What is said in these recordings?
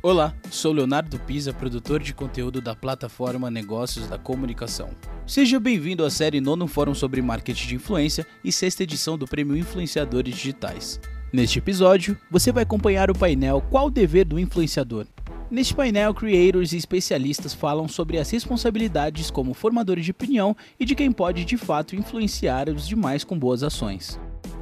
Olá, sou Leonardo Pisa, produtor de conteúdo da plataforma Negócios da Comunicação. Seja bem-vindo à série Nono Fórum sobre Marketing de Influência e sexta edição do Prêmio Influenciadores Digitais. Neste episódio, você vai acompanhar o painel Qual o Dever do Influenciador? Neste painel, creators e especialistas falam sobre as responsabilidades como formadores de opinião e de quem pode de fato influenciar os demais com boas ações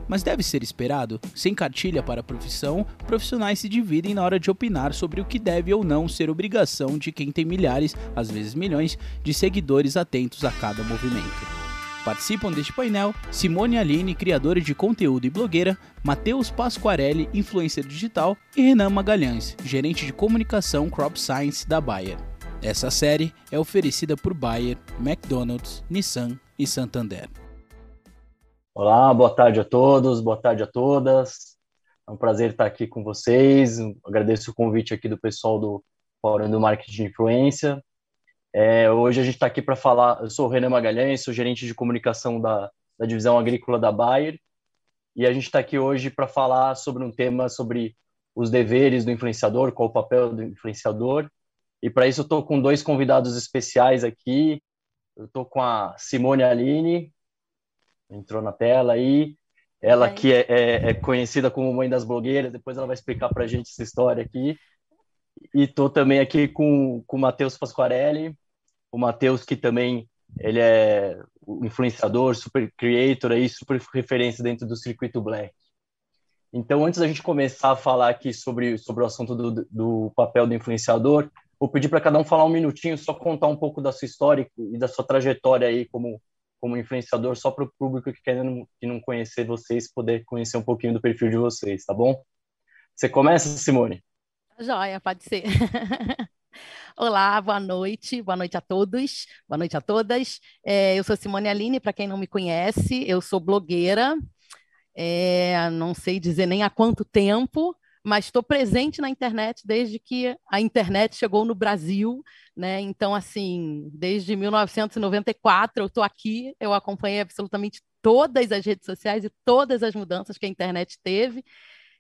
mas deve ser esperado. Sem cartilha para a profissão, profissionais se dividem na hora de opinar sobre o que deve ou não ser obrigação de quem tem milhares, às vezes milhões, de seguidores atentos a cada movimento. Participam deste painel Simone Aline, criadora de conteúdo e blogueira, Matheus Pasquarelli, influencer digital, e Renan Magalhães, gerente de comunicação Crop Science da Bayer. Essa série é oferecida por Bayer, McDonald's, Nissan e Santander. Olá, boa tarde a todos, boa tarde a todas. É um prazer estar aqui com vocês. Agradeço o convite aqui do pessoal do Fórum do Marketing de Influência. É, hoje a gente está aqui para falar. Eu sou o Renan Magalhães, sou gerente de comunicação da, da divisão agrícola da Bayer. E a gente está aqui hoje para falar sobre um tema sobre os deveres do influenciador, qual o papel do influenciador. E para isso eu estou com dois convidados especiais aqui. Eu estou com a Simone Aline, entrou na tela aí. Ela que é, é, é, conhecida como mãe das blogueiras, depois ela vai explicar para a gente essa história aqui. E estou também aqui com, com o Matheus Pasquarelli, o Matheus que também ele é influenciador, super creator aí, super referência dentro do circuito Black. Então, antes da gente começar a falar aqui sobre, sobre o assunto do, do papel do influenciador, vou pedir para cada um falar um minutinho, só contar um pouco da sua história e da sua trajetória aí como como influenciador só para o público que quer não, que não conhecer vocês poder conhecer um pouquinho do perfil de vocês, tá bom? Você começa, Simone? Joia, pode ser. Olá, boa noite, boa noite a todos, boa noite a todas. É, eu sou Simone Aline, para quem não me conhece, eu sou blogueira, é, não sei dizer nem há quanto tempo, mas estou presente na internet desde que a internet chegou no Brasil, né? Então, assim, desde 1994 eu estou aqui, eu acompanhei absolutamente todas as redes sociais e todas as mudanças que a internet teve.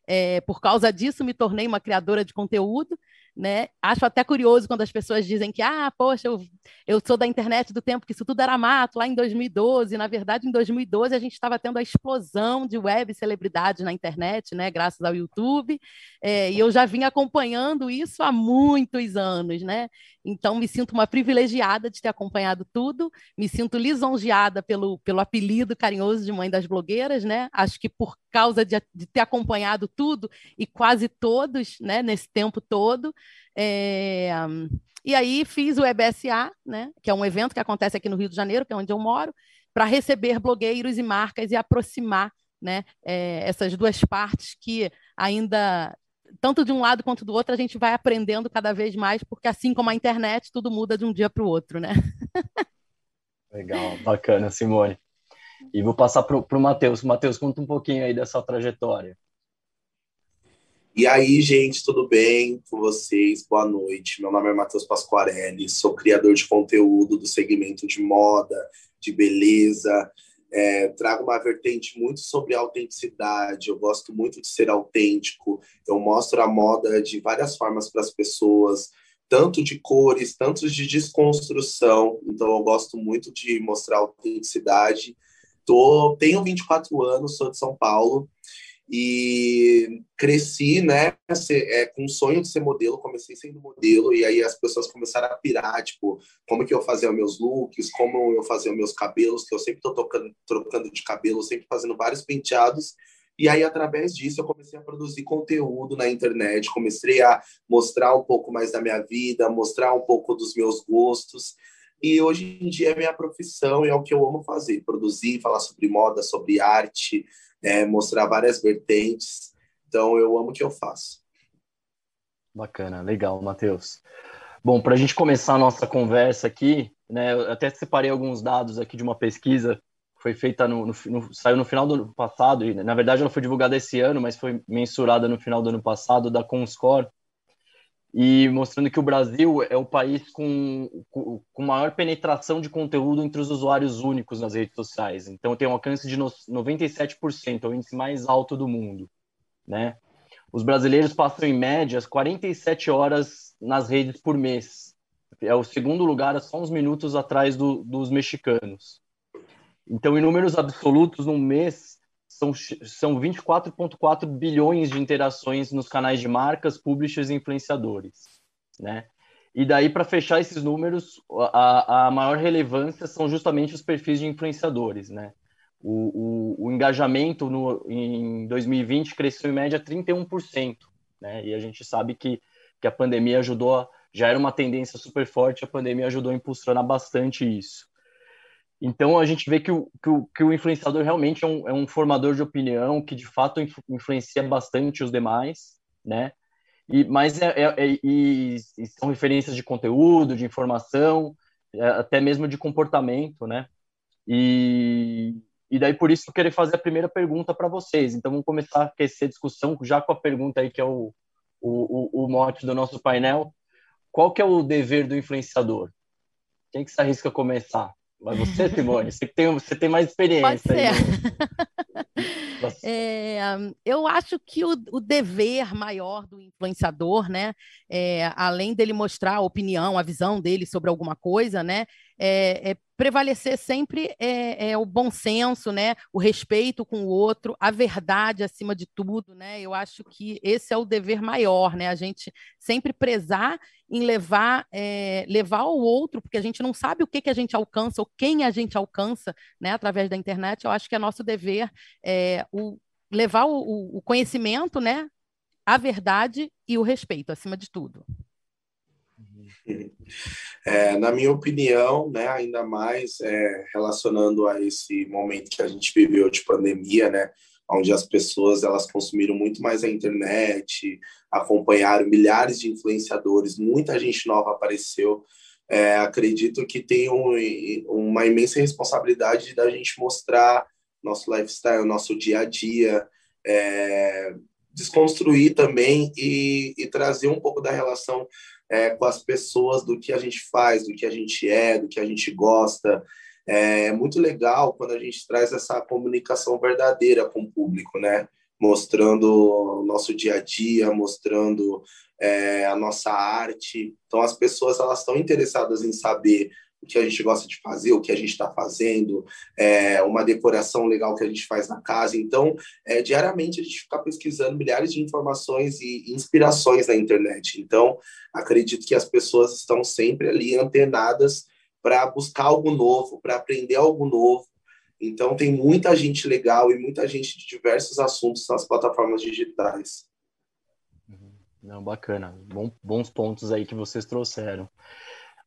É, por causa disso, me tornei uma criadora de conteúdo né? Acho até curioso quando as pessoas dizem que, ah, poxa, eu, eu sou da internet do tempo que isso tudo era mato, lá em 2012. Na verdade, em 2012, a gente estava tendo a explosão de web celebridades na internet, né? Graças ao YouTube. É, e eu já vim acompanhando isso há muitos anos, né? Então, me sinto uma privilegiada de ter acompanhado tudo, me sinto lisonjeada pelo, pelo apelido carinhoso de mãe das blogueiras, né? Acho que por causa de, de ter acompanhado tudo e quase todos, né, nesse tempo todo. É... E aí fiz o EBSA, né, que é um evento que acontece aqui no Rio de Janeiro, que é onde eu moro, para receber blogueiros e marcas e aproximar né, é, essas duas partes que ainda tanto de um lado quanto do outro, a gente vai aprendendo cada vez mais, porque assim como a internet, tudo muda de um dia para o outro, né? Legal, bacana, Simone. E vou passar para o Matheus. Matheus, conta um pouquinho aí dessa trajetória. E aí, gente, tudo bem com vocês? Boa noite. Meu nome é Matheus Pasquarelli, sou criador de conteúdo do segmento de moda, de beleza, é, trago uma vertente muito sobre autenticidade. Eu gosto muito de ser autêntico. Eu mostro a moda de várias formas para as pessoas, tanto de cores, tanto de desconstrução. Então, eu gosto muito de mostrar autenticidade. Tô, tenho 24 anos, sou de São Paulo e cresci, né, é, com o sonho de ser modelo, comecei sendo modelo, e aí as pessoas começaram a pirar, tipo, como que eu fazia meus looks, como eu fazia meus cabelos, que eu sempre tô tocando, trocando de cabelo, sempre fazendo vários penteados, e aí, através disso, eu comecei a produzir conteúdo na internet, comecei a mostrar um pouco mais da minha vida, mostrar um pouco dos meus gostos, e hoje em dia é minha profissão é o que eu amo fazer, produzir, falar sobre moda, sobre arte, é, mostrar várias vertentes. Então, eu amo o que eu faço. Bacana, legal, Matheus. Bom, para a gente começar a nossa conversa aqui, né, eu até separei alguns dados aqui de uma pesquisa que foi feita no, no, no, saiu no final do ano passado, e na verdade não foi divulgada esse ano, mas foi mensurada no final do ano passado da Comscore, e mostrando que o Brasil é o país com, com, maior penetração de conteúdo entre os usuários únicos nas redes sociais. Então tem um alcance de 97%, é o índice mais alto do mundo, né? os brasileiros passam, em média, 47 horas nas redes por mês. É o segundo lugar, só uns minutos atrás do, dos mexicanos. Então, em números absolutos, no mês, são, são 24,4 bilhões de interações nos canais de marcas, publishers e influenciadores. Né? E daí, para fechar esses números, a, a maior relevância são justamente os perfis de influenciadores. Né? O, o, o engajamento no, em 2020 cresceu em média 31%. Né? E a gente sabe que, que a pandemia ajudou, já era uma tendência super forte, a pandemia ajudou a impulsionar bastante isso. Então a gente vê que o, que o, que o influenciador realmente é um, é um, formador de opinião que de fato influencia bastante os demais, né? E, mas é, é, é e, e, são referências de conteúdo, de informação, é, até mesmo de comportamento, né? E, e daí por isso eu queria fazer a primeira pergunta para vocês. Então vamos começar a aquecer a discussão já com a pergunta aí que é o, o, o, mote do nosso painel. Qual que é o dever do influenciador? Quem que se arrisca a começar? Mas você, Simone, você tem, você tem mais experiência. Pode ser. é, eu acho que o, o, dever maior do influenciador, né, é, além dele mostrar a opinião, a visão dele sobre alguma coisa, né, é, é prevalecer sempre é, é, o bom senso, né? O respeito com o outro, a verdade acima de tudo, né? Eu acho que esse é o dever maior, né? A gente sempre prezar em levar é, levar o outro, porque a gente não sabe o que, que a gente alcança ou quem a gente alcança, né? Através da internet, eu acho que é nosso dever é, o, levar o, o conhecimento, né? A verdade e o respeito acima de tudo. É, na minha opinião, né, ainda mais é, relacionando a esse momento que a gente viveu de pandemia, né, onde as pessoas elas consumiram muito mais a internet, acompanharam milhares de influenciadores, muita gente nova apareceu. É, acredito que tem um, uma imensa responsabilidade da gente mostrar nosso lifestyle, nosso dia a dia, é, desconstruir também e, e trazer um pouco da relação é, com as pessoas do que a gente faz, do que a gente é, do que a gente gosta. É muito legal quando a gente traz essa comunicação verdadeira com o público, né? Mostrando o nosso dia a dia, mostrando é, a nossa arte. Então, as pessoas elas estão interessadas em saber o que a gente gosta de fazer, o que a gente está fazendo, é, uma decoração legal que a gente faz na casa. Então, é, diariamente a gente fica pesquisando milhares de informações e inspirações na internet. Então, acredito que as pessoas estão sempre ali antenadas para buscar algo novo, para aprender algo novo. Então, tem muita gente legal e muita gente de diversos assuntos nas plataformas digitais. Uhum. Não, bacana. Bom, bons pontos aí que vocês trouxeram.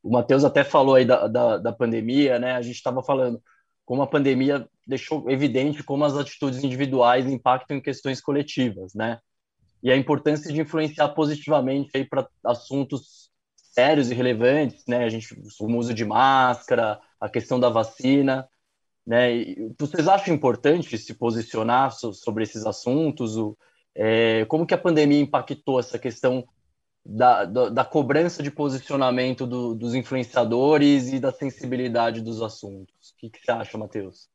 O Matheus até falou aí da, da, da pandemia, né? A gente estava falando como a pandemia deixou evidente como as atitudes individuais impactam em questões coletivas, né? E a importância de influenciar positivamente aí para assuntos sérios e relevantes, né? A gente o uso de máscara, a questão da vacina, né? E vocês acham importante se posicionar sobre esses assuntos? O, é, como que a pandemia impactou essa questão da, da, da cobrança de posicionamento do, dos influenciadores e da sensibilidade dos assuntos. O que, que você acha, Matheus?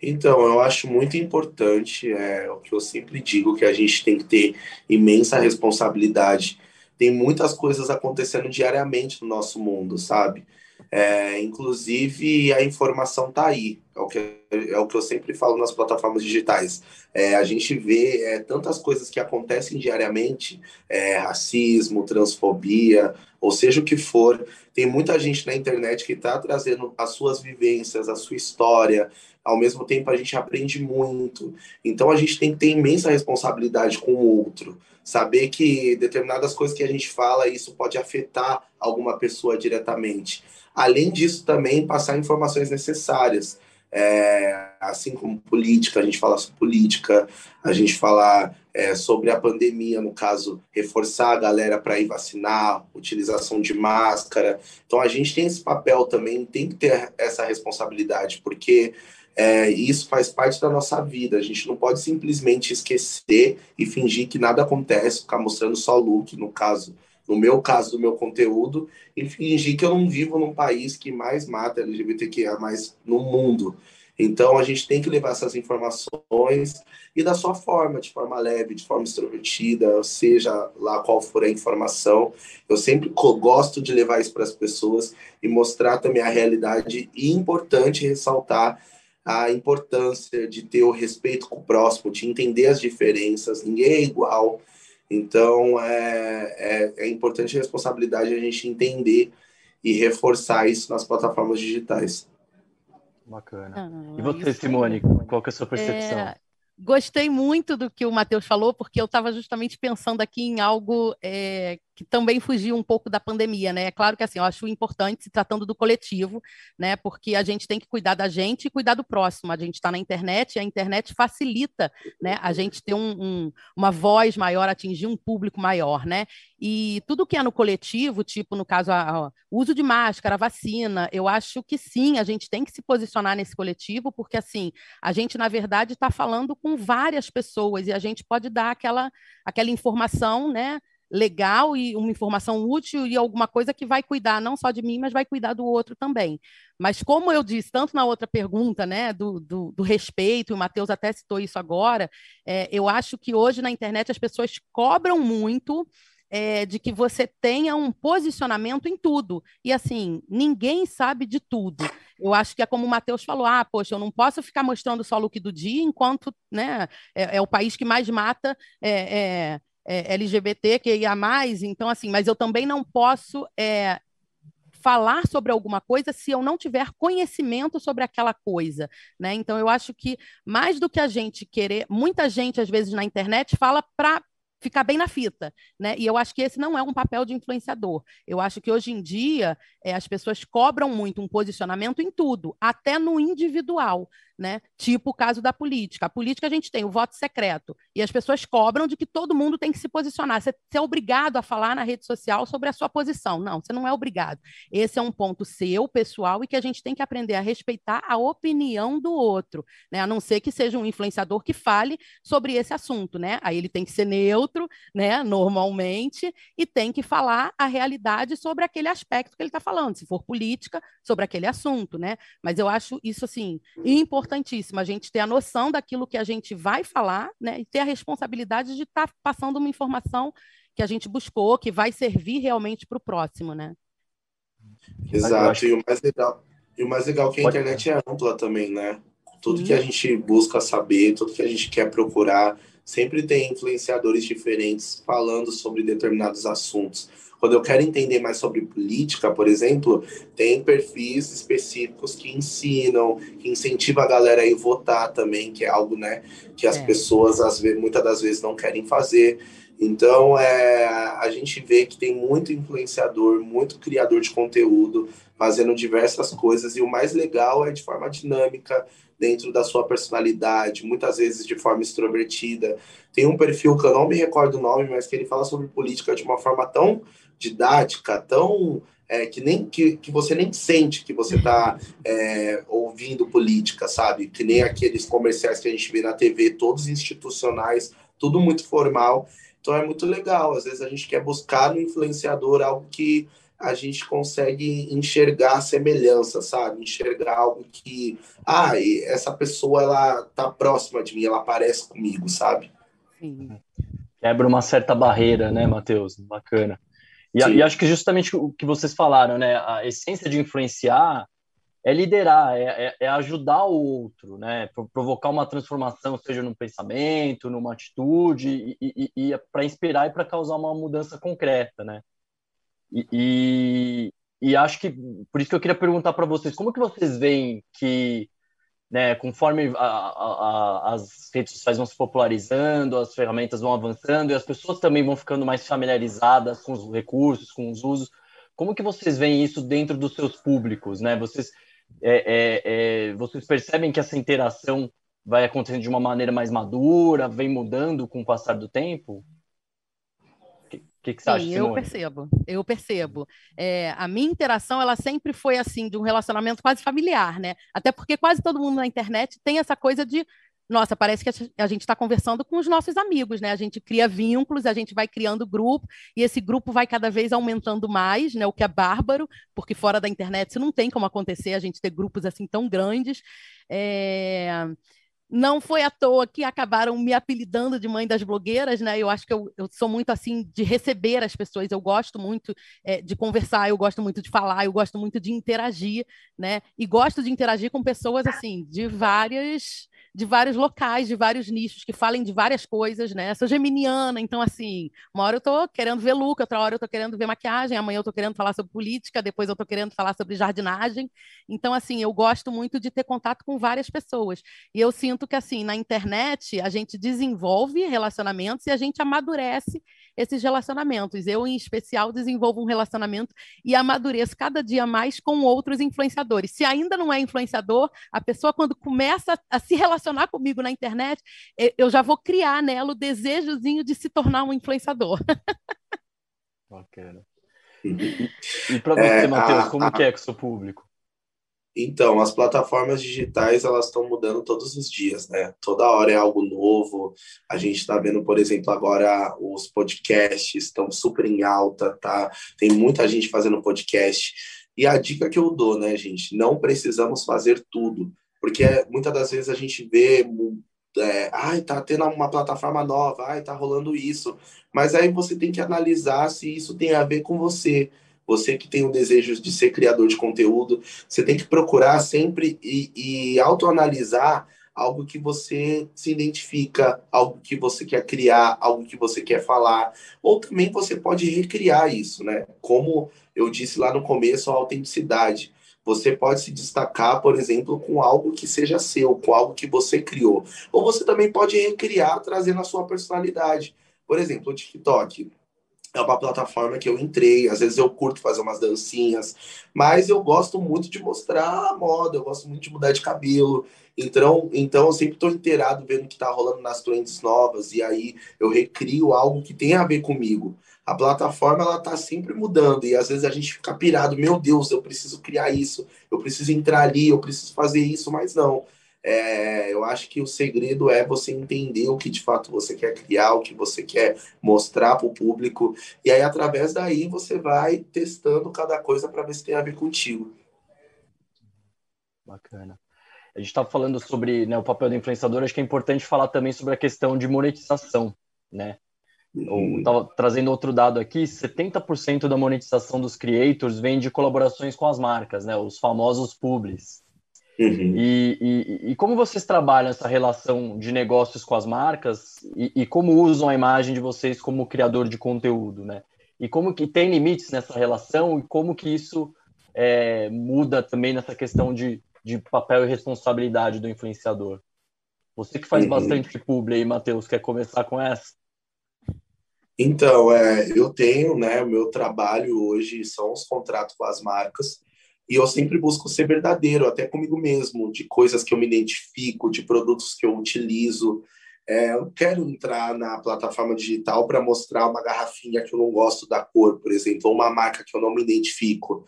Então, eu acho muito importante, é o que eu sempre digo, que a gente tem que ter imensa responsabilidade. Tem muitas coisas acontecendo diariamente no nosso mundo, sabe? É, inclusive, a informação está aí, é o, que, é o que eu sempre falo nas plataformas digitais. É, a gente vê é, tantas coisas que acontecem diariamente, é, racismo, transfobia, ou seja o que for. Tem muita gente na internet que está trazendo as suas vivências, a sua história. Ao mesmo tempo, a gente aprende muito. Então, a gente tem que ter imensa responsabilidade com o outro. Saber que determinadas coisas que a gente fala, isso pode afetar alguma pessoa diretamente. Além disso, também passar informações necessárias. É, assim como política, a gente fala sobre política, a gente fala é, sobre a pandemia, no caso, reforçar a galera para ir vacinar, utilização de máscara. Então, a gente tem esse papel também, tem que ter essa responsabilidade, porque é, isso faz parte da nossa vida. A gente não pode simplesmente esquecer e fingir que nada acontece, ficar mostrando só look, no caso no meu caso do meu conteúdo, e fingir que eu não vivo num país que mais mata LGBTQIA no mundo. Então, a gente tem que levar essas informações e da sua forma, de forma leve, de forma extrovertida, seja lá qual for a informação. Eu sempre gosto de levar isso para as pessoas e mostrar também a realidade e importante ressaltar a importância de ter o respeito com o próximo, de entender as diferenças, ninguém é igual. Então, é, é, é importante a responsabilidade a gente entender e reforçar isso nas plataformas digitais. Bacana. Ah, e você, Simone, qual que é a sua percepção? É, gostei muito do que o Matheus falou, porque eu estava justamente pensando aqui em algo é, que também fugiu um pouco da pandemia, né? É claro que assim, eu acho importante se tratando do coletivo, né? Porque a gente tem que cuidar da gente e cuidar do próximo. A gente está na internet e a internet facilita, né? A gente ter um, um, uma voz maior, atingir um público maior, né? E tudo que é no coletivo, tipo no caso o uso de máscara, a vacina, eu acho que sim, a gente tem que se posicionar nesse coletivo, porque assim a gente na verdade está falando com várias pessoas e a gente pode dar aquela aquela informação, né? Legal e uma informação útil e alguma coisa que vai cuidar não só de mim, mas vai cuidar do outro também. Mas como eu disse, tanto na outra pergunta, né, do, do, do respeito, o Matheus até citou isso agora, é, eu acho que hoje na internet as pessoas cobram muito é, de que você tenha um posicionamento em tudo. E assim, ninguém sabe de tudo. Eu acho que é como o Matheus falou: ah, poxa, eu não posso ficar mostrando só o look do dia enquanto né, é, é o país que mais mata. É, é é, LGBT, que ia mais, então assim, mas eu também não posso é, falar sobre alguma coisa se eu não tiver conhecimento sobre aquela coisa, né? Então eu acho que mais do que a gente querer, muita gente às vezes na internet fala para ficar bem na fita, né? E eu acho que esse não é um papel de influenciador. Eu acho que hoje em dia é, as pessoas cobram muito um posicionamento em tudo, até no individual né? Tipo o caso da política. A política a gente tem o voto secreto e as pessoas cobram de que todo mundo tem que se posicionar. Você, você é obrigado a falar na rede social sobre a sua posição. Não, você não é obrigado. Esse é um ponto seu, pessoal, e que a gente tem que aprender a respeitar a opinião do outro, né? A não ser que seja um influenciador que fale sobre esse assunto, né? Aí ele tem que ser neutro, né? Normalmente, e tem que falar a realidade sobre aquele aspecto que ele está falando, se for política, sobre aquele assunto, né? Mas eu acho isso assim importante importantíssimo a gente ter a noção daquilo que a gente vai falar, né, e ter a responsabilidade de estar tá passando uma informação que a gente buscou, que vai servir realmente para o próximo, né? Exato, e o mais legal, e o mais legal é que a internet é ampla também, né? Tudo que a gente busca saber, tudo que a gente quer procurar, sempre tem influenciadores diferentes falando sobre determinados assuntos. Quando eu quero entender mais sobre política, por exemplo, tem perfis específicos que ensinam, que incentivam a galera a ir votar também, que é algo, né, que as é. pessoas às vezes, muitas das vezes não querem fazer. Então, é, a gente vê que tem muito influenciador, muito criador de conteúdo, fazendo diversas coisas, e o mais legal é de forma dinâmica, dentro da sua personalidade, muitas vezes de forma extrovertida. Tem um perfil que eu não me recordo o nome, mas que ele fala sobre política de uma forma tão didática, tão é, que nem que, que você nem sente que você está é, ouvindo política, sabe? Que nem aqueles comerciais que a gente vê na TV, todos institucionais, tudo muito formal. Então é muito legal. Às vezes a gente quer buscar no influenciador algo que a gente consegue enxergar semelhança, sabe? Enxergar algo que, ah, essa pessoa ela tá próxima de mim, ela parece comigo, sabe? Sim. Quebra uma certa barreira, né, Matheus? Bacana. E, e, acho que justamente o que vocês falaram, né? A essência de influenciar é liderar, é, é, é ajudar o outro, né? Provocar uma transformação, seja num pensamento, numa atitude, e, e, e para inspirar e para causar uma mudança concreta, né? E, e, acho que por isso que eu queria perguntar para vocês, como que vocês veem que né, conforme a, a, as redes sociais vão se popularizando, as ferramentas vão avançando e as pessoas também vão ficando mais familiarizadas com os recursos, com os usos. Como que vocês veem isso dentro dos seus públicos, né? Vocês, é, é, é, vocês percebem que essa interação vai acontecendo de uma maneira mais madura, vem mudando com o passar do tempo? Que, que você Sim, acha, Simone? eu percebo, eu percebo. É, a minha interação, ela sempre foi assim, de um relacionamento quase familiar, né? Até porque quase todo mundo na internet tem essa coisa de nossa, parece que a gente está conversando com os nossos amigos, né? A gente cria vínculos, a gente vai criando grupo, e esse grupo vai cada vez aumentando mais, né? O que é bárbaro, porque fora da internet isso não tem como acontecer, a gente ter grupos assim tão grandes. É... Não foi à toa que acabaram me apelidando de mãe das blogueiras, né? Eu acho que eu, eu sou muito assim de receber as pessoas, eu gosto muito é, de conversar, eu gosto muito de falar, eu gosto muito de interagir, né? E gosto de interagir com pessoas assim de várias de vários locais, de vários nichos, que falem de várias coisas, né? Sou geminiana, então, assim, uma hora eu tô querendo ver look, outra hora eu tô querendo ver maquiagem, amanhã eu tô querendo falar sobre política, depois eu tô querendo falar sobre jardinagem. Então, assim, eu gosto muito de ter contato com várias pessoas. E eu sinto que, assim, na internet, a gente desenvolve relacionamentos e a gente amadurece esses relacionamentos. Eu, em especial, desenvolvo um relacionamento e amadureço cada dia mais com outros influenciadores. Se ainda não é influenciador, a pessoa, quando começa a se relacionar comigo na internet, eu já vou criar nela o desejozinho de se tornar um influenciador. Bacana. E, e para você, é, Matheus, como a, que é com o seu público? Então, as plataformas digitais elas estão mudando todos os dias, né? Toda hora é algo novo. A gente está vendo, por exemplo, agora os podcasts estão super em alta, tá? Tem muita gente fazendo podcast. E a dica que eu dou, né, gente? Não precisamos fazer tudo, porque muitas das vezes a gente vê é, ai, tá tendo uma plataforma nova, ai, tá rolando isso. Mas aí você tem que analisar se isso tem a ver com você você que tem o desejo de ser criador de conteúdo, você tem que procurar sempre e, e autoanalisar algo que você se identifica, algo que você quer criar, algo que você quer falar, ou também você pode recriar isso, né? Como eu disse lá no começo, a autenticidade. Você pode se destacar, por exemplo, com algo que seja seu, com algo que você criou. Ou você também pode recriar, trazendo a sua personalidade. Por exemplo, o TikTok é uma plataforma que eu entrei, às vezes eu curto fazer umas dancinhas, mas eu gosto muito de mostrar a moda, eu gosto muito de mudar de cabelo. Então, então eu sempre estou inteirado vendo o que está rolando nas trends novas e aí eu recrio algo que tem a ver comigo. A plataforma ela tá sempre mudando e às vezes a gente fica pirado, meu Deus, eu preciso criar isso, eu preciso entrar ali, eu preciso fazer isso, mas não. É, eu acho que o segredo é você entender o que de fato você quer criar, o que você quer mostrar para o público, e aí através daí você vai testando cada coisa para ver se tem a ver contigo. Bacana. A gente estava falando sobre né, o papel do influenciador, acho que é importante falar também sobre a questão de monetização, né? Estava uhum. trazendo outro dado aqui, 70% da monetização dos creators vem de colaborações com as marcas, né? Os famosos publis. Uhum. E, e, e, como vocês trabalham essa relação de negócios com as marcas e, e, como usam a imagem de vocês como criador de conteúdo, né? E como que tem limites nessa relação e como que isso é, muda também nessa questão de, de papel e responsabilidade do influenciador? Você que faz uhum. bastante publi aí, Matheus, quer começar com essa? Então, é, eu tenho, né, o meu trabalho hoje são os contratos com as marcas, e eu sempre busco ser verdadeiro, até comigo mesmo, de coisas que eu me identifico, de produtos que eu utilizo. É, eu quero entrar na plataforma digital para mostrar uma garrafinha que eu não gosto da cor, por exemplo, ou uma marca que eu não me identifico.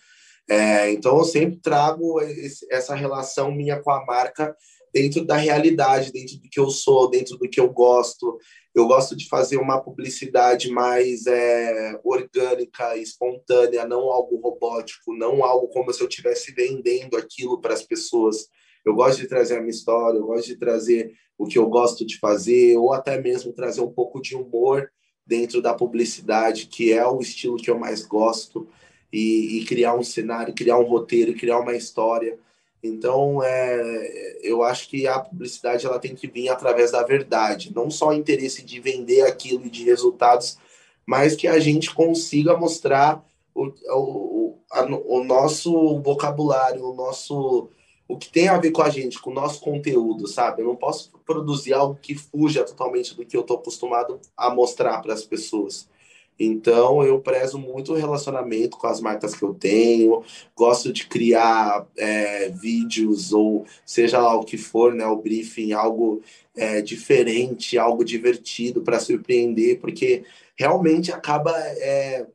É, então, eu sempre trago esse, essa relação minha com a marca dentro da realidade, dentro do que eu sou, dentro do que eu gosto. Eu gosto de fazer uma publicidade mais é, orgânica, espontânea, não algo robótico, não algo como se eu estivesse vendendo aquilo para as pessoas. Eu gosto de trazer a minha história, eu gosto de trazer o que eu gosto de fazer, ou até mesmo trazer um pouco de humor dentro da publicidade, que é o estilo que eu mais gosto, e, e criar um cenário, criar um roteiro, criar uma história. Então, é, eu acho que a publicidade ela tem que vir através da verdade, não só o interesse de vender aquilo e de resultados, mas que a gente consiga mostrar o, o, o nosso vocabulário, o nosso o que tem a ver com a gente, com o nosso conteúdo, sabe? Eu não posso produzir algo que fuja totalmente do que eu estou acostumado a mostrar para as pessoas. Então, eu prezo muito o relacionamento com as marcas que eu tenho, gosto de criar é, vídeos ou seja lá o que for, né, o briefing, algo é, diferente, algo divertido para surpreender, porque realmente acaba é,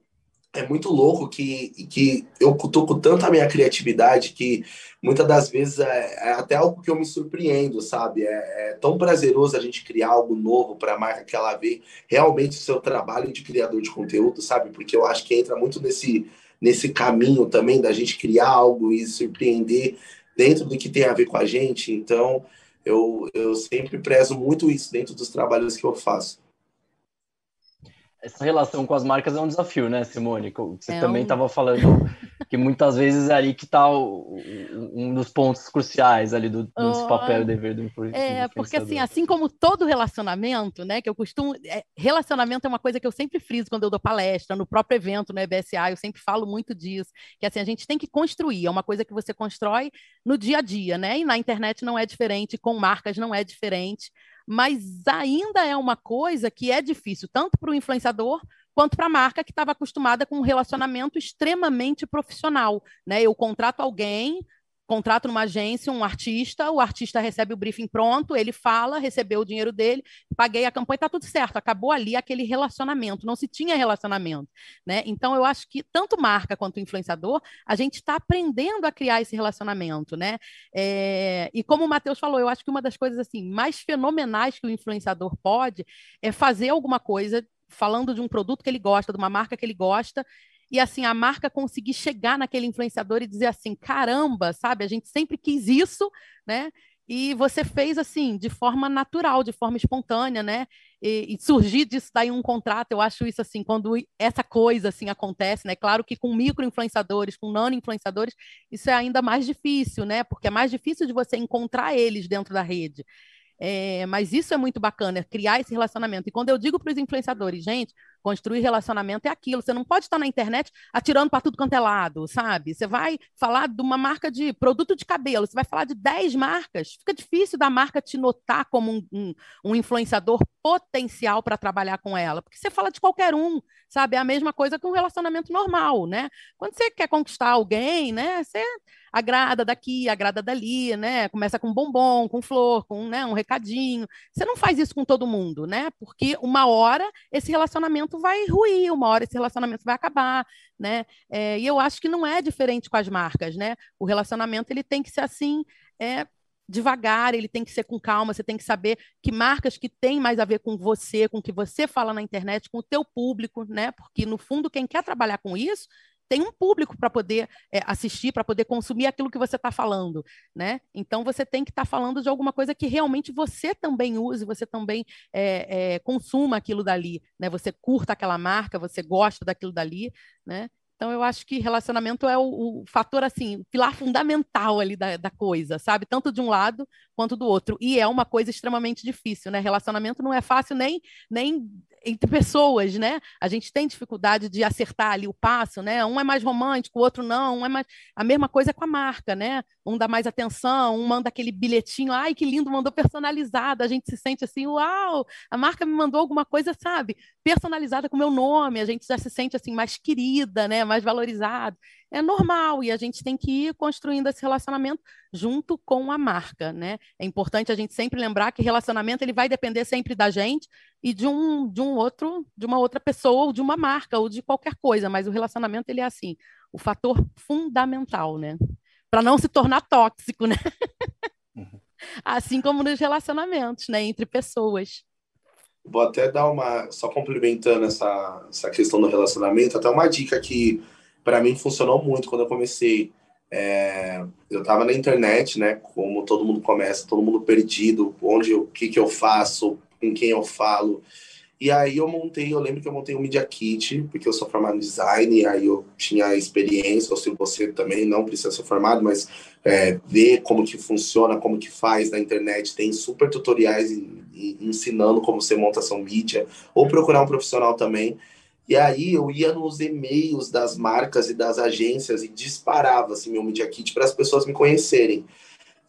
é muito louco que, que eu tô com tanta minha criatividade que muitas das vezes é, é, até algo que eu me surpreendo, sabe? É, é tão prazeroso a gente criar algo novo para a marca que ela vê realmente o seu trabalho de criador de conteúdo, sabe? Porque eu acho que entra muito nesse, nesse caminho também da gente criar algo e surpreender dentro do que tem a ver com a gente. Então, eu, eu sempre prezo muito isso dentro dos trabalhos que eu faço essa relação com as marcas é um desafio, né, Simone? Você é também estava um... falando que muitas vezes é ali que está um dos pontos cruciais ali do, oh, papel e dever do influenciador. É, porque assim, assim como todo relacionamento, né, que eu costumo... É, relacionamento é uma coisa que eu sempre friso quando eu dou palestra, no próprio evento, no EBSA, eu sempre falo muito disso, que assim, a gente tem que construir, é uma coisa que você constrói no dia a dia, né, e na internet não é diferente, com marcas não é diferente, mas ainda é uma coisa que é difícil, tanto para o influenciador quanto para a marca que estava acostumada com um relacionamento extremamente profissional. Né? Eu contrato alguém, contrato numa agência um artista, o artista recebe o briefing pronto, ele fala, recebeu o dinheiro dele, paguei a campanha, está tudo certo, acabou ali aquele relacionamento, não se tinha relacionamento, né? Então eu acho que tanto marca quanto influenciador, a gente está aprendendo a criar esse relacionamento, né? É... e como o Matheus falou, eu acho que uma das coisas assim mais fenomenais que o influenciador pode é fazer alguma coisa falando de um produto que ele gosta, de uma marca que ele gosta, e assim a marca conseguir chegar naquele influenciador e dizer assim, caramba, sabe? A gente sempre quis isso, né? E você fez assim, de forma natural, de forma espontânea, né? E, e surgir disso daí um contrato, eu acho isso assim, quando essa coisa assim acontece, né? Claro que com micro influenciadores, com nano influenciadores, isso é ainda mais difícil, né? Porque é mais difícil de você encontrar eles dentro da rede. É, mas isso é muito bacana, é criar esse relacionamento. E quando eu digo para os influenciadores, gente, construir relacionamento é aquilo. Você não pode estar na internet atirando para tudo quanto é lado, sabe? Você vai falar de uma marca de produto de cabelo, você vai falar de 10 marcas. Fica difícil da marca te notar como um, um, um influenciador potencial para trabalhar com ela, porque você fala de qualquer um, sabe? É a mesma coisa que um relacionamento normal, né? Quando você quer conquistar alguém, né? Você agrada daqui, agrada dali, né? Começa com bombom, com flor, com né, um recadinho. Você não faz isso com todo mundo, né? Porque uma hora esse relacionamento vai ruir, uma hora esse relacionamento vai acabar, né? É, e eu acho que não é diferente com as marcas, né? O relacionamento ele tem que ser assim, é, devagar, ele tem que ser com calma, você tem que saber que marcas que têm mais a ver com você, com o que você fala na internet, com o teu público, né? Porque no fundo quem quer trabalhar com isso tem um público para poder é, assistir, para poder consumir aquilo que você está falando, né? Então você tem que estar tá falando de alguma coisa que realmente você também use, você também é, é, consuma aquilo dali, né? Você curta aquela marca, você gosta daquilo dali, né? Então, eu acho que relacionamento é o, o fator, assim, o pilar fundamental ali da, da, coisa, sabe? Tanto de um lado quanto do outro. E é uma coisa extremamente difícil, né? Relacionamento não é fácil nem, nem entre pessoas, né? A gente tem dificuldade de acertar ali o passo, né? Um é mais romântico, o outro não, um é mais. A mesma coisa com a marca, né? Um dá mais atenção, um manda aquele bilhetinho, ai, que lindo, mandou personalizado. A gente se sente assim, uau, a marca me mandou alguma coisa, sabe? Personalizada com o meu nome, a gente já se sente assim mais querida, né? Mais valorizado é normal e a gente tem que ir construindo esse relacionamento junto com a marca, né? É importante a gente sempre lembrar que relacionamento ele vai depender sempre da gente e de um de um outro, de uma outra pessoa ou de uma marca ou de qualquer coisa, mas o relacionamento ele é assim, o fator fundamental, né? Para não se tornar tóxico, né? Uhum. assim como nos relacionamentos, né, entre pessoas. Vou até dar uma, só complementando essa, essa questão do relacionamento, até uma dica que para mim funcionou muito quando eu comecei. É, eu estava na internet, né? Como todo mundo começa, todo mundo perdido, onde o que que eu faço, com quem eu falo. E aí eu montei, eu lembro que eu montei um Media Kit, porque eu sou formado em design, e aí eu tinha experiência, ou se você também não precisa ser formado, mas é, ver como que funciona, como que faz na internet, tem super tutoriais ensinando como você monta seu mídia, ou procurar um profissional também. E aí eu ia nos e-mails das marcas e das agências e disparava assim, meu Media Kit para as pessoas me conhecerem.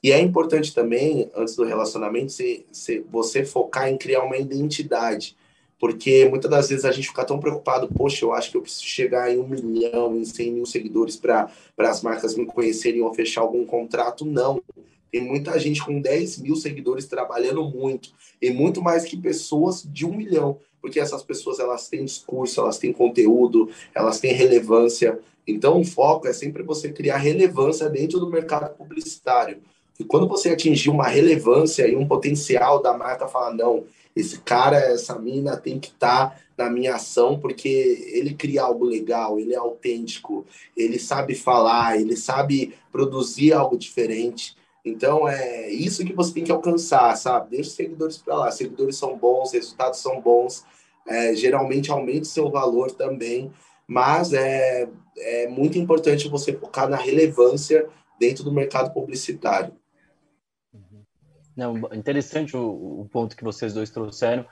E é importante também, antes do relacionamento, você, você focar em criar uma identidade. Porque muitas das vezes a gente fica tão preocupado, poxa, eu acho que eu preciso chegar em um milhão, em 100 mil seguidores para as marcas me conhecerem ou fechar algum contrato. Não. Tem muita gente com 10 mil seguidores trabalhando muito, e muito mais que pessoas de um milhão porque essas pessoas elas têm discurso, elas têm conteúdo, elas têm relevância. Então, o foco é sempre você criar relevância dentro do mercado publicitário. E quando você atingir uma relevância e um potencial da marca, falar, não, esse cara, essa mina tem que estar tá na minha ação, porque ele cria algo legal, ele é autêntico, ele sabe falar, ele sabe produzir algo diferente. Então, é isso que você tem que alcançar, sabe? Deixa os seguidores para lá. Seguidores são bons, resultados são bons, é, geralmente aumenta o seu valor também, mas é, é muito importante você focar na relevância dentro do mercado publicitário. Não, interessante o, o ponto que vocês dois trouxeram,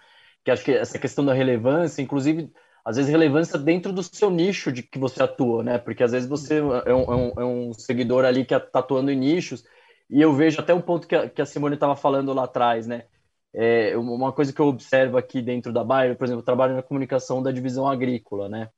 que acho que essa questão da relevância, inclusive, às vezes relevância dentro do seu nicho de que você atua, né? Porque às vezes você é um, é um, é um seguidor ali que está atuando em nichos, e eu vejo até um ponto que a, que a Simone estava falando lá atrás, né? É, uma coisa que eu observo aqui dentro da Bayer, por exemplo, eu trabalho na comunicação da divisão agrícola, né?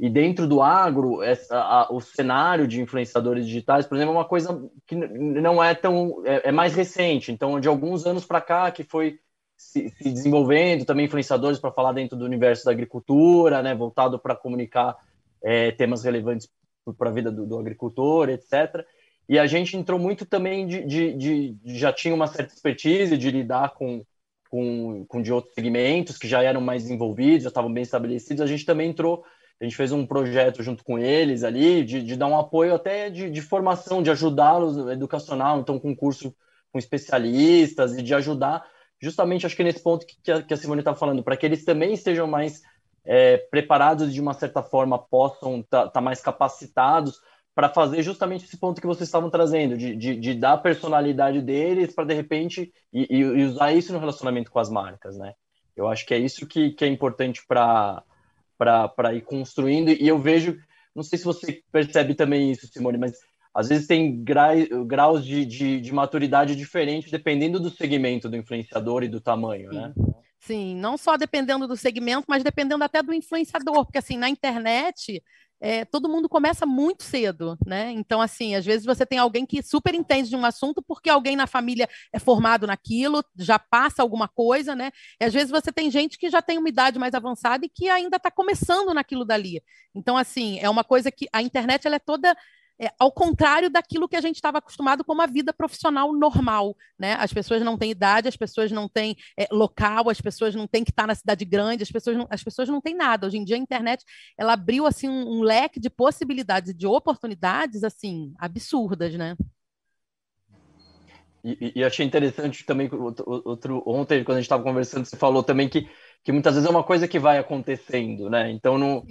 E dentro do agro, essa, a, o cenário de influenciadores digitais, por exemplo, é uma coisa que não é tão. É, é mais recente. Então, de alguns anos para cá, que foi se, se, desenvolvendo também influenciadores para falar dentro do universo da agricultura, né, voltado para comunicar é, temas relevantes para a vida do, do, agricultor, etc. E a gente entrou muito também de, de, de, já tinha uma certa expertise de lidar com, com, com de outros segmentos que já eram mais envolvidos, já estavam bem estabelecidos. A gente também entrou a gente fez um projeto junto com eles ali, de, de dar um apoio até de, de formação, de ajudá-los educacional, então com curso com especialistas e de ajudar, justamente acho que nesse ponto que, a, que a Simone está falando, para que eles também estejam mais é, preparados de uma certa forma, possam estar tá, tá mais capacitados para fazer justamente esse ponto que vocês estavam trazendo, de, de, de dar a personalidade deles para de repente e, e, usar isso no relacionamento com as marcas, né? Eu acho que é isso que, que é importante para para ir construindo. E eu vejo, não sei se você percebe também isso, Simone, mas às vezes tem gra, graus de, de, de, maturidade diferentes dependendo do segmento do influenciador e do tamanho, né? Sim, não só dependendo do segmento, mas dependendo até do influenciador, porque assim, na internet é, todo mundo começa muito cedo, né? Então, assim, às vezes você tem alguém que super entende de um assunto porque alguém na família é formado naquilo, já passa alguma coisa, né? E às vezes você tem gente que já tem uma idade mais avançada e que ainda está começando naquilo dali. Então, assim, é uma coisa que a internet ela é toda é, ao contrário daquilo que a gente estava acostumado com uma vida profissional normal, né? As pessoas não têm idade, as pessoas não têm é, local, as pessoas não têm que estar na cidade grande, as pessoas não, as pessoas não têm nada. Hoje em dia a internet ela abriu assim um, um leque de possibilidades, de oportunidades assim absurdas, né? E, e, achei interessante também outro, ontem quando a gente estava conversando você falou também que que muitas vezes é uma coisa que vai acontecendo, né? Então não,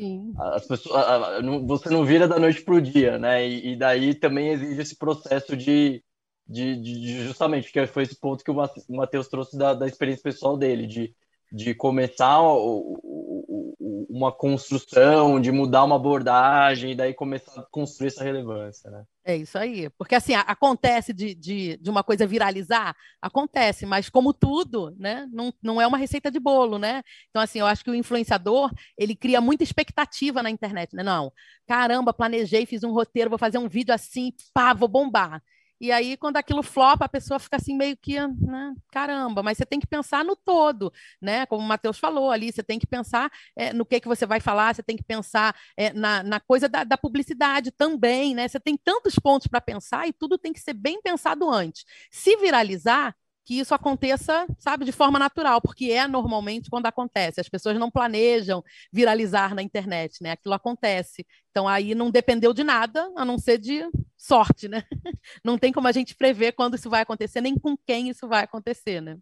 as pessoas, não, você não vira da noite para o dia, né? E, e, daí também exige esse processo de, de, de, justamente que foi esse ponto que o Matheus trouxe da, da experiência pessoal dele, de, de começar o, o, uma construção, de mudar uma abordagem e daí começar a construir essa relevância, né? É isso aí. Porque, assim, acontece de, de, de, uma coisa viralizar? Acontece, mas como tudo, né? Não, não é uma receita de bolo, né? Então, assim, eu acho que o influenciador, ele cria muita expectativa na internet, né? Não, caramba, planejei, fiz um roteiro, vou fazer um vídeo assim, pá, vou bombar. E aí, quando aquilo flopa, a pessoa fica assim meio que, né, caramba, mas você tem que pensar no todo, né? Como o Matheus falou ali, você tem que pensar é, no que, que você vai falar, você tem que pensar é, na, na coisa da, da, publicidade também, né? Você tem tantos pontos para pensar e tudo tem que ser bem pensado antes. Se viralizar, que isso aconteça, sabe, de forma natural, porque é normalmente quando acontece. As pessoas não planejam viralizar na internet, né? Aquilo acontece. Então aí não dependeu de nada, a não ser de sorte, né? Não tem como a gente prever quando isso vai acontecer, nem com quem isso vai acontecer, né?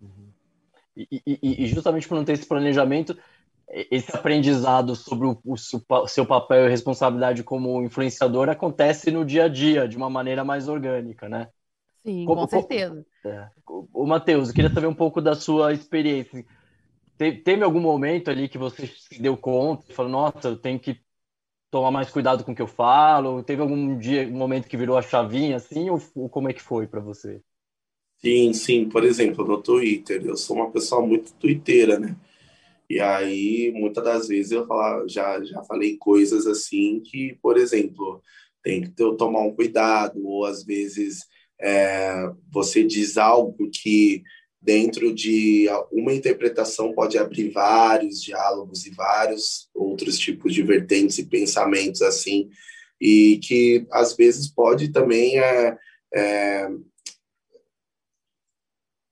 Uhum. E, e, e justamente por não ter esse planejamento, esse aprendizado sobre o, o, seu papel e responsabilidade como influenciador acontece no dia a dia, de uma maneira mais orgânica, né? Sim, como, com certeza. É. O Matheus, eu queria saber um pouco da sua experiência. Teve, teve algum momento ali que você se deu conta e falou, nossa, eu tenho que tomar mais cuidado com o que eu falo? Teve algum dia, um momento que virou a chavinha assim, ou, ou como é que foi para você? Sim, sim. Por exemplo, no Twitter, eu sou uma pessoa muito twitteira, né? E aí, muitas das vezes eu falo, já, já falei coisas assim que, por exemplo, tem que ter, tomar um cuidado, ou às vezes é, você diz algo que dentro de uma interpretação pode abrir vários diálogos e vários outros tipos de vertentes e pensamentos assim e que às vezes pode também é, é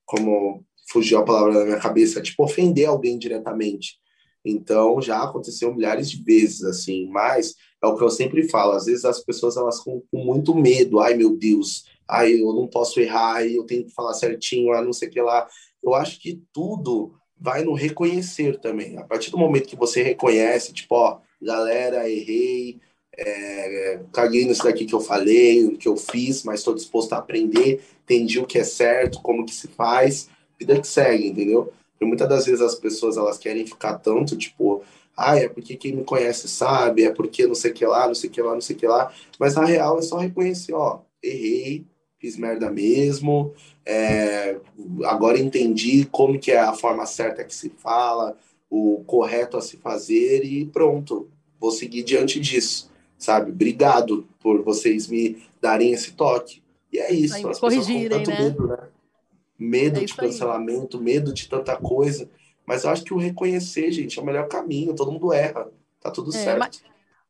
como fugiu a palavra da minha cabeça, tipo ofender alguém diretamente. Então já aconteceu milhares de vezes assim, mas é o que eu sempre falo, às vezes as pessoas elas com, com muito medo, ai meu Deus, ai eu não posso errar, ai, eu tenho que falar certinho, ah, não sei o que lá. Eu acho que tudo vai no reconhecer também. A partir do momento que você reconhece, tipo, ó, galera, errei, é, caguei nisso daqui que eu falei, o que eu fiz, mas estou disposto a aprender, entendi o que é certo, como que se faz, vida que segue, entendeu? Porque muitas das vezes as pessoas elas querem ficar tanto, tipo, ah, é porque quem me conhece sabe, é porque não sei o que lá, não sei o que lá, não sei o que lá, mas na real é só reconhecer, ó, errei, fiz merda mesmo, é, agora entendi como que é a forma certa que se fala, o correto a se fazer e pronto, vou seguir diante disso, sabe? Obrigado por vocês me darem esse toque. E é isso, as pessoas com tanto né? medo, né? Medo é de cancelamento, aí. medo de tanta coisa, mas eu acho que o reconhecer, gente, é o melhor caminho, todo mundo erra, tá tudo é, certo. Mas...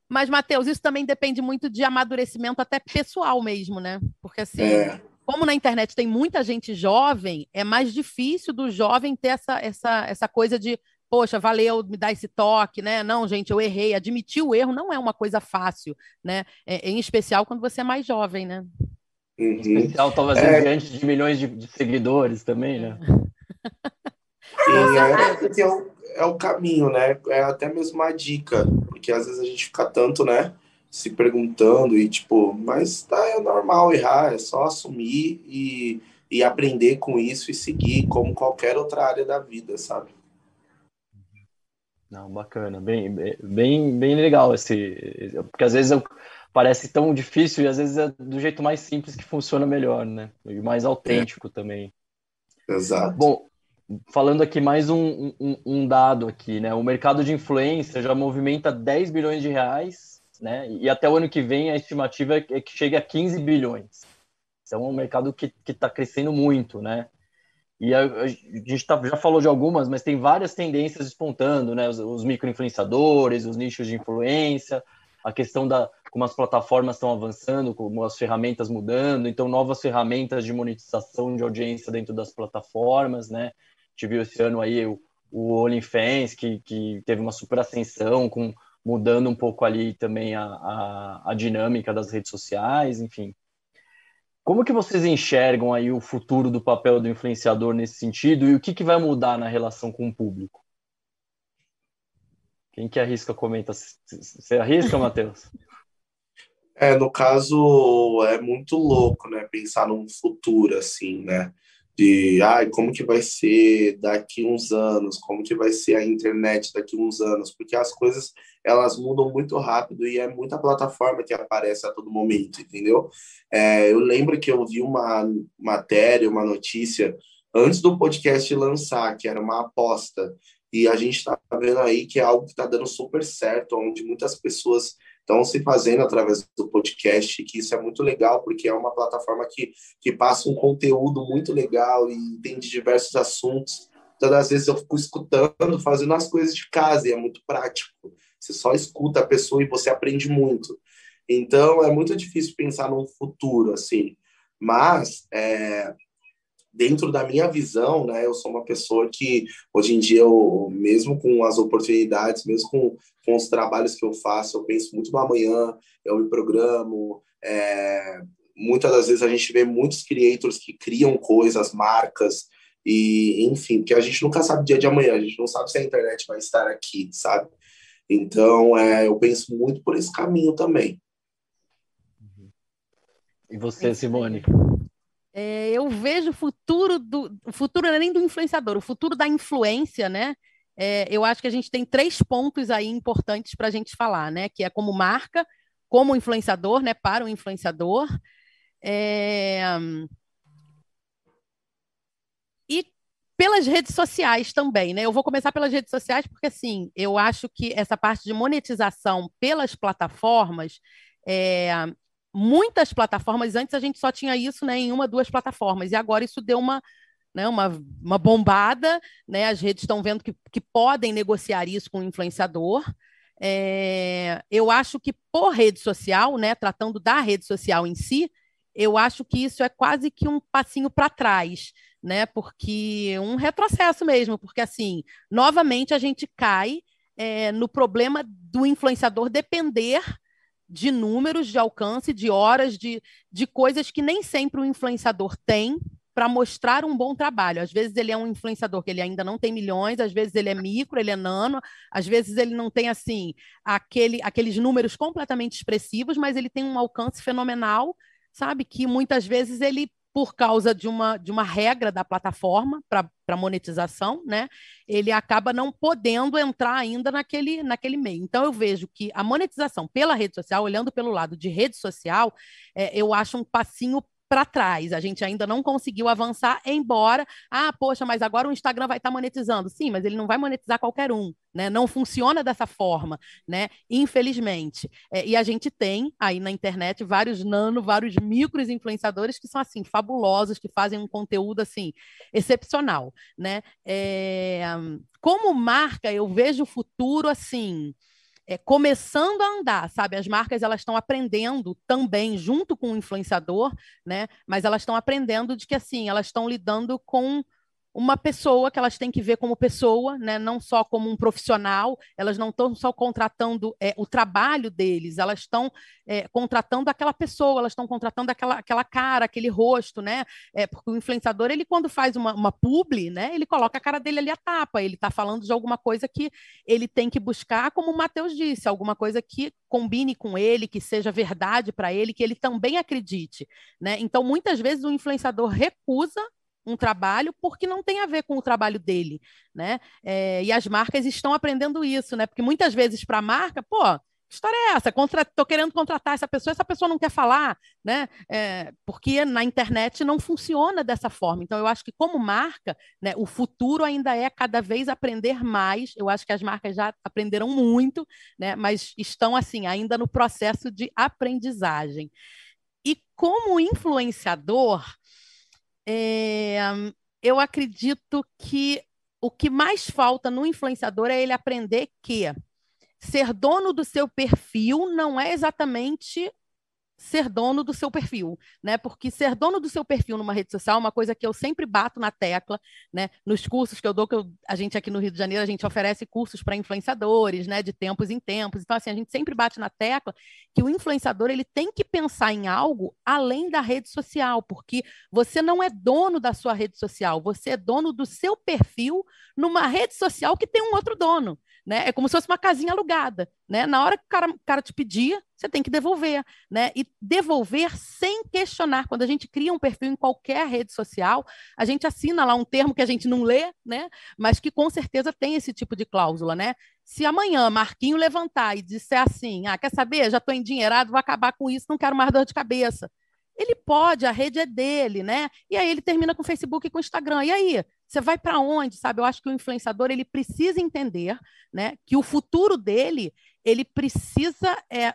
Mas, Matheus, isso também depende muito de amadurecimento até pessoal mesmo, né? Porque assim, é. como na internet tem muita gente jovem, é mais difícil do jovem ter essa, essa, essa coisa de, poxa, valeu me dar esse toque, né? Não, gente, eu errei. Admitir o erro não é uma coisa fácil, né? É, em especial quando você é mais jovem, né? Uhum. Em especial, talvez é... diante de milhões de, de seguidores também, né? E é, é, o, é o caminho, né? É até mesmo uma dica, porque às vezes a gente fica tanto, né? Se perguntando e tipo, mas tá, é normal errar, é só assumir e, e aprender com isso e seguir como qualquer outra área da vida, sabe? Não, bacana, bem, bem, bem legal esse, porque às vezes eu, parece tão difícil e às vezes é do jeito mais simples que funciona melhor, né? E mais autêntico é. também. Exato. Bom, falando aqui mais um, um, um, dado aqui, né? O mercado de influência já movimenta 10 bilhões de reais, né? E até o ano que vem a estimativa é que chegue a 15 bilhões. Então é um mercado que está crescendo muito, né? E a, a gente tá, já falou de algumas, mas tem várias tendências despontando, né? Os, os microinfluenciadores, os nichos de influência, a questão da como as plataformas estão avançando, como as ferramentas mudando, então novas ferramentas de monetização de audiência dentro das plataformas, né? Gente viu esse ano aí o, o OnlyFans, que, que teve uma super ascensão, com, mudando um pouco ali também a, a, a dinâmica das redes sociais, enfim. Como que vocês enxergam aí o futuro do papel do influenciador nesse sentido e o que, que vai mudar na relação com o público? Quem que arrisca comenta? Você arrisca, Matheus? É, no caso, é muito louco, né? Pensar num futuro assim, né? De ah, como que vai ser daqui uns anos, como que vai ser a internet daqui uns anos, porque as coisas elas mudam muito rápido e é muita plataforma que aparece a todo momento, entendeu? É, eu lembro que eu vi uma matéria, uma notícia antes do podcast lançar, que era uma aposta, e a gente está vendo aí que é algo que está dando super certo, onde muitas pessoas estão se fazendo através do podcast, que isso é muito legal, porque é uma plataforma que, que passa um conteúdo muito legal e tem de diversos assuntos. Todas as vezes eu fico escutando, fazendo as coisas de casa, e é muito prático. Você só escuta a pessoa e você aprende muito. Então, é muito difícil pensar num futuro, assim. Mas, é, dentro da minha visão, né, eu sou uma pessoa que hoje em dia, eu, mesmo com as oportunidades, mesmo com, com os trabalhos que eu faço, eu penso muito no amanhã, eu me programo. É, muitas das vezes a gente vê muitos creators que criam coisas, marcas, e enfim, porque a gente nunca sabe o dia de amanhã, a gente não sabe se a internet vai estar aqui, sabe? Então, é, eu penso muito por esse caminho também. E você, Simone? É, eu vejo o futuro do. O futuro não é nem do influenciador, o futuro da influência, né? É, eu acho que a gente tem três pontos aí importantes para a gente falar, né? Que é como marca, como influenciador, né? Para o influenciador. É... E pelas redes sociais também, né? Eu vou começar pelas redes sociais porque, assim, eu acho que essa parte de monetização pelas plataformas é, muitas plataformas, antes a gente só tinha isso né, em uma, duas plataformas, e agora isso deu uma, né, uma, uma bombada, né, as redes estão vendo que, que podem negociar isso com o influenciador. É, eu acho que por rede social, né, tratando da rede social em si, eu acho que isso é quase que um passinho para trás, né? Porque um retrocesso mesmo, porque assim, novamente a gente cai é, no problema do influenciador depender de números, de alcance, de horas, de, de coisas que nem sempre o influenciador tem para mostrar um bom trabalho. Às vezes ele é um influenciador que ele ainda não tem milhões, às vezes ele é micro, ele é nano, às vezes ele não tem assim aquele, aqueles números completamente expressivos, mas ele tem um alcance fenomenal, sabe? Que muitas vezes ele por causa de uma, de uma regra da plataforma para monetização, né? Ele acaba não podendo entrar ainda naquele, naquele meio. Então, eu vejo que a monetização pela rede social, olhando pelo lado de rede social, é, eu acho um passinho para trás. A gente ainda não conseguiu avançar, embora, ah, poxa, mas agora o Instagram vai estar tá monetizando. Sim, mas ele não vai monetizar qualquer um, né? Não funciona dessa forma, né? Infelizmente. É, e a gente tem aí na internet vários nano, vários micros influenciadores que são assim fabulosos, que fazem um conteúdo assim excepcional, né? É, como marca, eu vejo o futuro assim é, começando a andar, sabe? As marcas elas estão aprendendo também junto com o influenciador, né? Mas elas estão aprendendo de que assim elas estão lidando com uma pessoa que elas têm que ver como pessoa, né? não só como um profissional, elas não estão só contratando é, o trabalho deles, elas estão é, contratando aquela pessoa, elas estão contratando aquela, aquela cara, aquele rosto, né? É, porque o influenciador, ele quando faz uma, uma publi, né? ele coloca a cara dele ali a tapa, ele está falando de alguma coisa que ele tem que buscar, como o Matheus disse, alguma coisa que combine com ele, que seja verdade para ele, que ele também acredite. Né? Então, muitas vezes o influenciador recusa um trabalho porque não tem a ver com o trabalho dele, né? É, e as marcas estão aprendendo isso, né? Porque muitas vezes para a marca, pô, que história é essa? Contra... Tô querendo contratar essa pessoa, essa pessoa não quer falar, né? É, porque na internet não funciona dessa forma. Então, eu acho que como marca, né, o futuro ainda é cada vez aprender mais. Eu acho que as marcas já aprenderam muito, né? Mas estão assim ainda no processo de aprendizagem. E como influenciador, é, eu acredito que o que mais falta no influenciador é ele aprender que ser dono do seu perfil não é exatamente ser dono do seu perfil, né? Porque ser dono do seu perfil numa rede social é uma coisa que eu sempre bato na tecla, né? Nos cursos que eu dou, que eu, a gente aqui no Rio de Janeiro, a gente oferece cursos para influenciadores, né? De tempos em tempos. Então, assim, a gente sempre bate na tecla que o influenciador ele tem que pensar em algo além da rede social, porque você não é dono da sua rede social, você é dono do seu perfil numa rede social que tem um outro dono né? É como se fosse uma casinha alugada, né? Na hora que o cara, o cara te pedir, você tem que devolver, né? E devolver sem questionar. Quando a gente cria um perfil em qualquer rede social, a gente assina lá um termo que a gente não lê, né? Mas que com certeza tem esse tipo de cláusula, né? Se amanhã Marquinho levantar e disser assim, ah, quer saber? Já estou endinheirado, vou acabar com isso, não quero mais dor de cabeça. Ele pode, a rede é dele, né? E aí ele termina com Facebook e com Instagram. E aí? Você vai para onde, sabe? Eu acho que o influenciador ele precisa entender, né, que o futuro dele ele precisa é,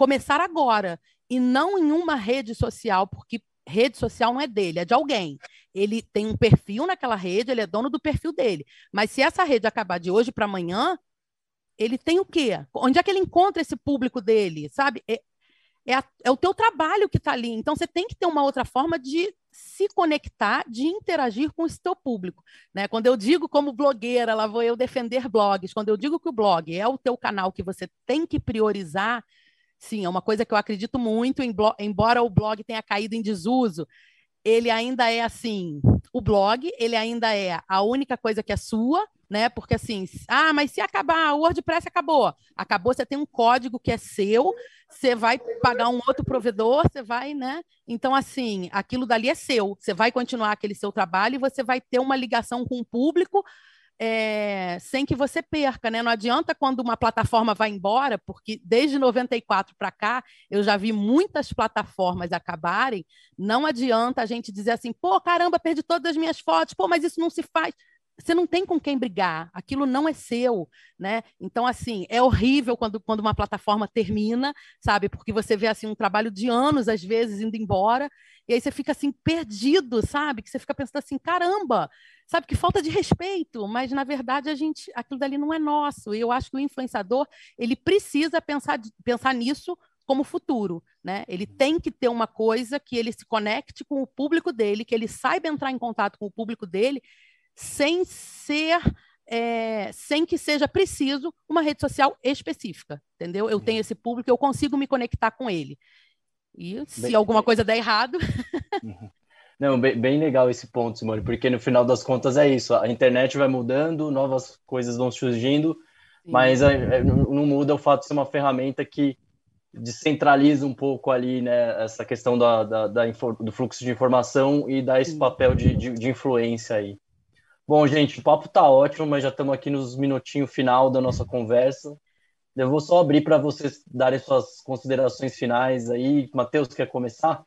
começar agora e não em uma rede social, porque rede social não é dele, é de alguém. Ele tem um perfil naquela rede, ele é dono do perfil dele. Mas se essa rede acabar de hoje para amanhã, ele tem o quê? Onde é que ele encontra esse público dele, sabe? É, é, a, é o teu trabalho que está ali. Então, você tem que ter uma outra forma de se conectar, de interagir com esse teu público. Né? Quando eu digo como blogueira, lá vou eu defender blogs, quando eu digo que o blog é o teu canal que você tem que priorizar, sim, é uma coisa que eu acredito muito, embora o blog tenha caído em desuso, ele ainda é assim, o blog, ele ainda é a única coisa que é sua, né? Porque assim, ah, mas se acabar, o WordPress acabou. Acabou, você tem um código que é seu, você vai pagar um outro provedor, você vai, né? Então, assim, aquilo dali é seu. Você vai continuar aquele seu trabalho e você vai ter uma ligação com o público é, sem que você perca, né? Não adianta quando uma plataforma vai embora, porque desde 94 para cá eu já vi muitas plataformas acabarem. Não adianta a gente dizer assim, pô, caramba, perdi todas as minhas fotos, pô, mas isso não se faz você não tem com quem brigar, aquilo não é seu, né? Então, assim, é horrível quando, quando uma plataforma termina, sabe? Porque você vê, assim, um trabalho de anos, às vezes, indo embora, e aí você fica, assim, perdido, sabe? Que você fica pensando assim, caramba, sabe? Que falta de respeito, mas, na verdade, a gente, aquilo dali não é nosso, e eu acho que o influenciador, ele precisa pensar, pensar nisso como futuro, né? Ele tem que ter uma coisa que ele se conecte com o público dele, que ele saiba entrar em contato com o público dele, sem ser é, sem que seja preciso uma rede social específica, entendeu? Eu tenho esse público, eu consigo me conectar com ele. E se bem, alguma coisa der errado. Uhum. Não, bem, bem, legal esse ponto, Simone, porque no final das contas é isso: a internet vai mudando, novas coisas vão surgindo, Sim. mas é, é, não muda o fato de ser uma ferramenta que descentraliza um pouco ali, né, essa questão da, da, da do fluxo de informação e dá esse Sim. papel de, de, de influência aí. Bom, gente, o papo tá ótimo, mas já estamos aqui nos minutinhos final da nossa conversa. Eu vou só abrir para vocês darem suas considerações finais aí. Matheus, quer começar?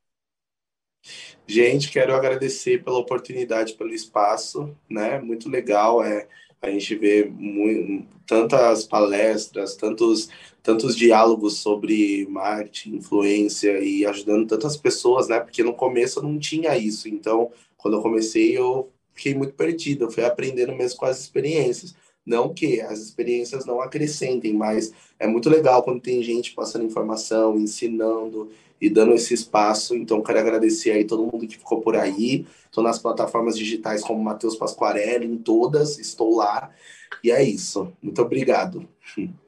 Gente, quero agradecer pela oportunidade, pelo espaço, né? Muito legal é a gente muito, tantas palestras, tantos tantos diálogos sobre marketing, influência e ajudando tantas pessoas, né? Porque no começo não tinha isso. Então, quando eu comecei, eu fiquei muito perdido. Fui aprendendo mesmo com as experiências. Não que as experiências não acrescentem, mas é muito legal quando tem gente passando informação, ensinando e dando esse espaço. Então, quero agradecer aí todo mundo que ficou por aí. Estou nas plataformas digitais como Matheus Pasquarelli, em todas, estou lá. E é isso. Muito obrigado.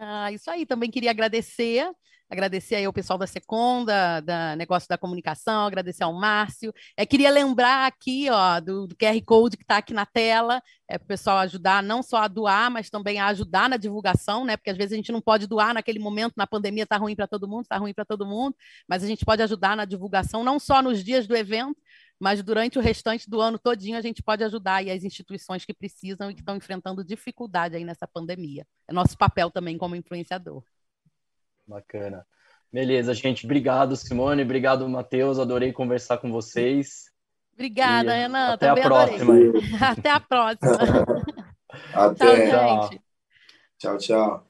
Ah, isso aí. Também queria agradecer agradecer aí ao pessoal da Secom, da, da Negócio da Comunicação, agradecer ao Márcio. É, queria lembrar aqui ó, do, do QR Code que está aqui na tela, é, para o pessoal ajudar não só a doar, mas também a ajudar na divulgação, né? Porque às vezes a gente não pode doar naquele momento, na pandemia está ruim para todo mundo, está ruim para todo mundo, mas a gente pode ajudar na divulgação, não só nos dias do evento, mas durante o restante do ano todinho a gente pode ajudar aí as instituições que precisam e que estão enfrentando dificuldade aí nessa pandemia. É nosso papel também como influenciador. Bacana. Beleza, gente. Obrigado, Simone. Obrigado, Matheus. Adorei conversar com vocês. Obrigada, e Renan. Até a próxima. até a próxima. até. Tchau, gente. Tchau, tchau.